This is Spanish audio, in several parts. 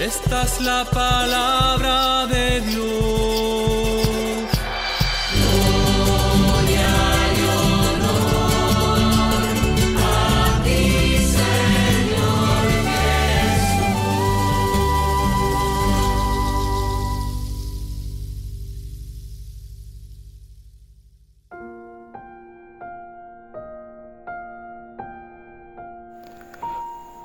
Esta es la palabra de Dios.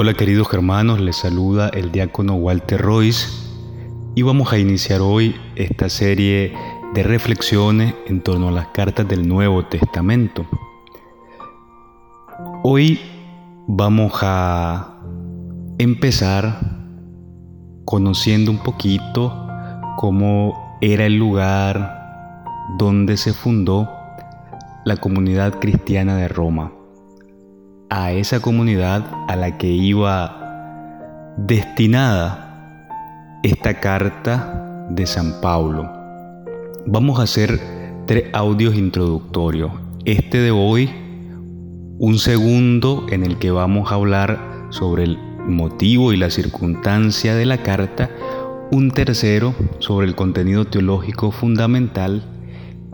Hola queridos hermanos, les saluda el diácono Walter Royce y vamos a iniciar hoy esta serie de reflexiones en torno a las cartas del Nuevo Testamento. Hoy vamos a empezar conociendo un poquito cómo era el lugar donde se fundó la comunidad cristiana de Roma a esa comunidad a la que iba destinada esta carta de San Pablo. Vamos a hacer tres audios introductorios. Este de hoy, un segundo en el que vamos a hablar sobre el motivo y la circunstancia de la carta, un tercero sobre el contenido teológico fundamental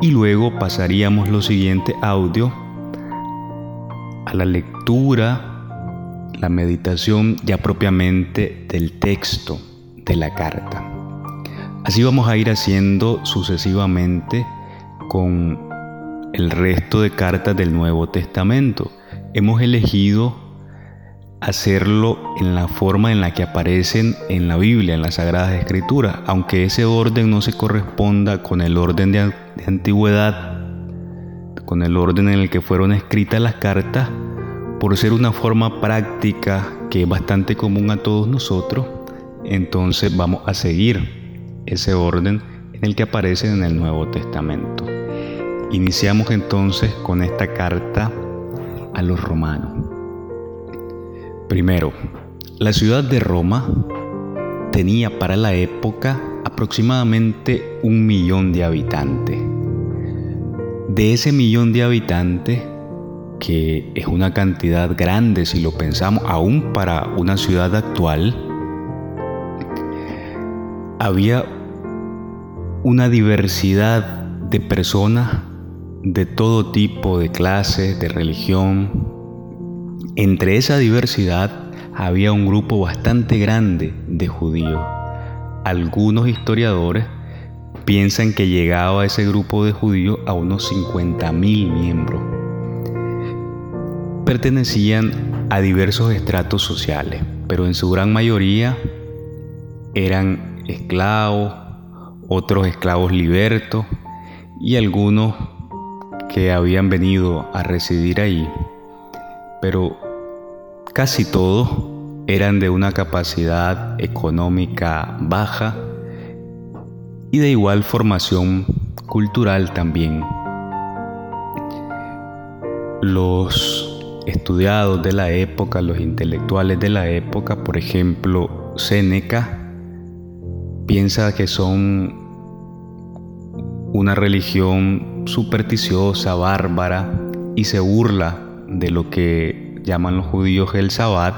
y luego pasaríamos los siguientes audios la lectura, la meditación ya propiamente del texto de la carta. Así vamos a ir haciendo sucesivamente con el resto de cartas del Nuevo Testamento. Hemos elegido hacerlo en la forma en la que aparecen en la Biblia, en las Sagradas Escrituras, aunque ese orden no se corresponda con el orden de, antigüedad con el orden en el que fueron escritas las cartas, por ser una forma práctica que es bastante común a todos nosotros, entonces vamos a seguir ese orden en el que aparece en el Nuevo Testamento. Iniciamos entonces con esta carta a los romanos. Primero, la ciudad de Roma tenía para la época aproximadamente un millón de habitantes. De ese millón de habitantes, que es una cantidad grande si lo pensamos, aún para una ciudad actual, había una diversidad de personas de todo tipo de clases, de religión. Entre esa diversidad había un grupo bastante grande de judíos. Algunos historiadores piensan que llegaba ese grupo de judíos a unos 50.000 miembros. Pertenecían a diversos estratos sociales, pero en su gran mayoría eran esclavos, otros esclavos libertos y algunos que habían venido a residir ahí, pero casi todos eran de una capacidad económica baja y de igual formación cultural también. Los estudiados de la época, los intelectuales de la época, por ejemplo, Séneca, piensa que son una religión supersticiosa, bárbara, y se burla de lo que llaman los judíos el Sabbat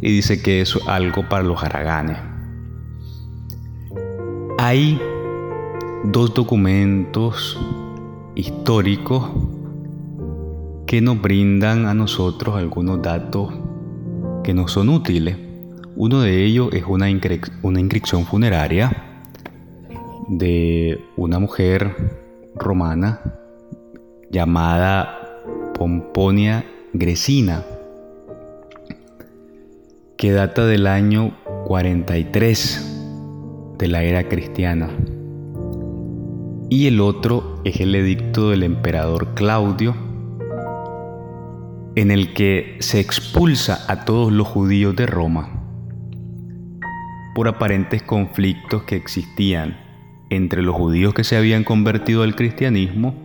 y dice que es algo para los haraganes. Hay dos documentos históricos que nos brindan a nosotros algunos datos que nos son útiles. Uno de ellos es una, una inscripción funeraria de una mujer romana llamada Pomponia Gresina, que data del año 43 de la era cristiana y el otro es el edicto del emperador Claudio, en el que se expulsa a todos los judíos de Roma por aparentes conflictos que existían entre los judíos que se habían convertido al cristianismo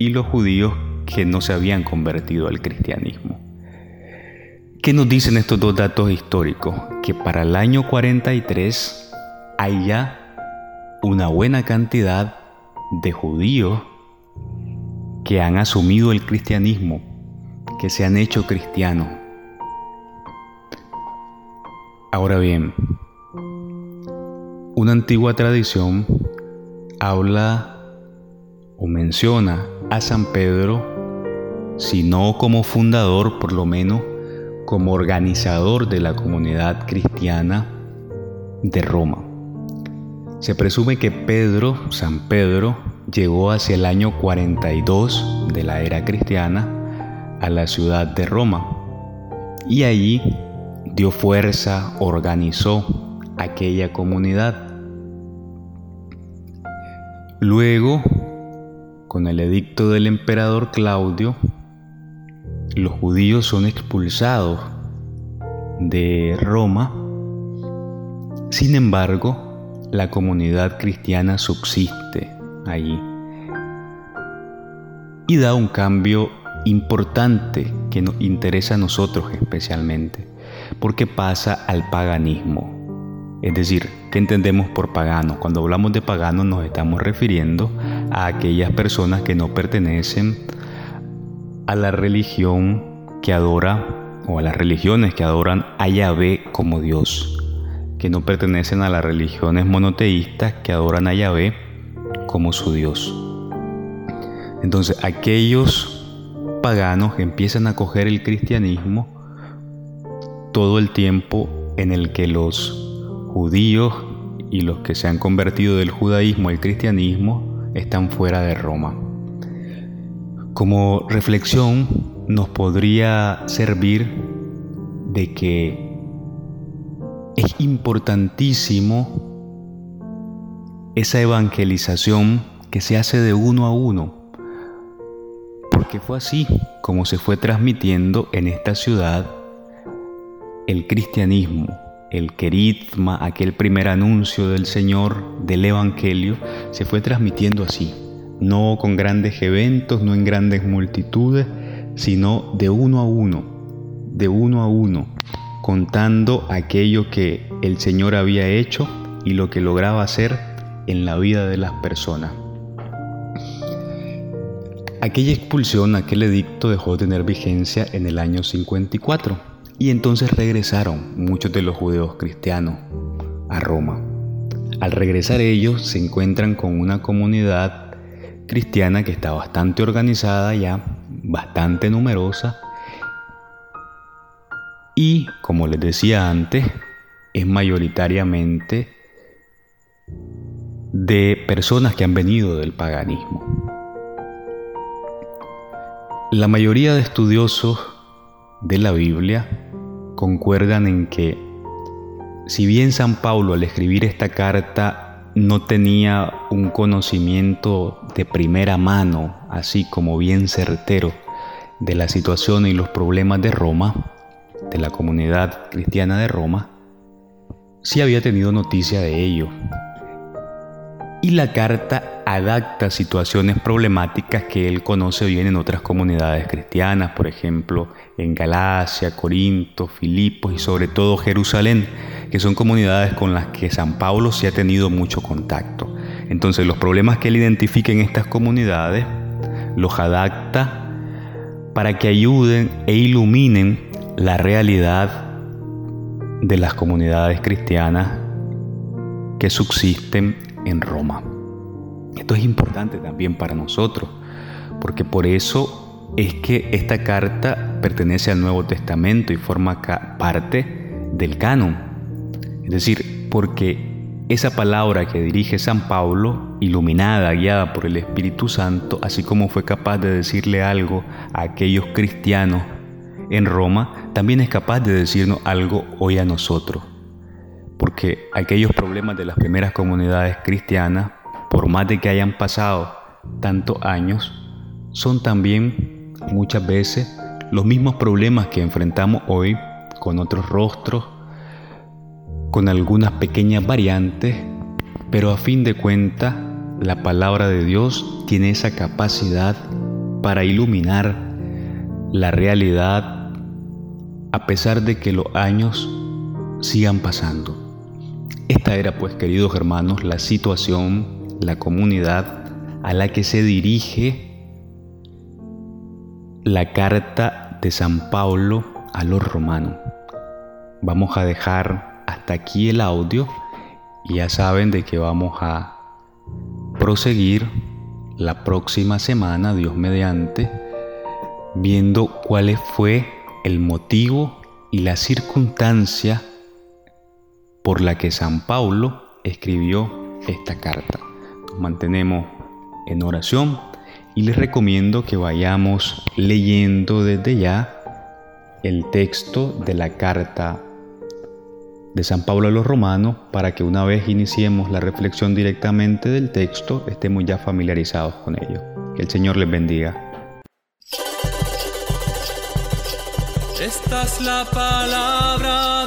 y los judíos que no se habían convertido al cristianismo. ¿Qué nos dicen estos dos datos históricos? Que para el año 43 hay ya una buena cantidad de judíos que han asumido el cristianismo, que se han hecho cristianos. Ahora bien, una antigua tradición habla o menciona a San Pedro, si no como fundador, por lo menos como organizador de la comunidad cristiana de Roma. Se presume que Pedro, San Pedro, llegó hacia el año 42 de la era cristiana a la ciudad de Roma y allí dio fuerza, organizó aquella comunidad. Luego, con el edicto del emperador Claudio, los judíos son expulsados de Roma. Sin embargo, la comunidad cristiana subsiste allí y da un cambio importante que nos interesa a nosotros especialmente, porque pasa al paganismo. Es decir, ¿qué entendemos por pagano? Cuando hablamos de pagano nos estamos refiriendo a aquellas personas que no pertenecen a la religión que adora o a las religiones que adoran a Yahvé como Dios, que no pertenecen a las religiones monoteístas que adoran a Yahvé como su Dios. Entonces, aquellos paganos empiezan a coger el cristianismo todo el tiempo en el que los judíos y los que se han convertido del judaísmo al cristianismo están fuera de Roma. Como reflexión nos podría servir de que es importantísimo esa evangelización que se hace de uno a uno, porque fue así como se fue transmitiendo en esta ciudad el cristianismo el queritma, aquel primer anuncio del Señor, del Evangelio, se fue transmitiendo así, no con grandes eventos, no en grandes multitudes, sino de uno a uno, de uno a uno, contando aquello que el Señor había hecho y lo que lograba hacer en la vida de las personas. Aquella expulsión, aquel edicto dejó de tener vigencia en el año 54 y entonces regresaron muchos de los judeos cristianos a Roma. Al regresar ellos se encuentran con una comunidad cristiana que está bastante organizada ya, bastante numerosa y, como les decía antes, es mayoritariamente de personas que han venido del paganismo. La mayoría de estudiosos de la Biblia concuerdan en que si bien San Pablo al escribir esta carta no tenía un conocimiento de primera mano, así como bien certero, de la situación y los problemas de Roma, de la comunidad cristiana de Roma, sí había tenido noticia de ello. Y la carta adapta situaciones problemáticas que él conoce bien en otras comunidades cristianas, por ejemplo en Galacia, Corinto, Filipos y sobre todo Jerusalén, que son comunidades con las que San Pablo sí ha tenido mucho contacto. Entonces los problemas que él identifica en estas comunidades los adapta para que ayuden e iluminen la realidad de las comunidades cristianas que subsisten en Roma. Esto es importante también para nosotros, porque por eso es que esta carta pertenece al Nuevo Testamento y forma parte del canon. Es decir, porque esa palabra que dirige San Pablo, iluminada, guiada por el Espíritu Santo, así como fue capaz de decirle algo a aquellos cristianos en Roma, también es capaz de decirnos algo hoy a nosotros. Porque aquellos problemas de las primeras comunidades cristianas por más de que hayan pasado tantos años, son también muchas veces los mismos problemas que enfrentamos hoy con otros rostros, con algunas pequeñas variantes, pero a fin de cuentas la palabra de Dios tiene esa capacidad para iluminar la realidad a pesar de que los años sigan pasando. Esta era pues, queridos hermanos, la situación la comunidad a la que se dirige la carta de San Pablo a los romanos. Vamos a dejar hasta aquí el audio Y ya saben de que vamos a proseguir la próxima semana, Dios mediante, viendo cuál fue el motivo y la circunstancia por la que San Pablo escribió esta carta. Nos mantenemos en oración y les recomiendo que vayamos leyendo desde ya el texto de la carta de San Pablo a los Romanos para que una vez iniciemos la reflexión directamente del texto estemos ya familiarizados con ello. Que el Señor les bendiga. Esta es la palabra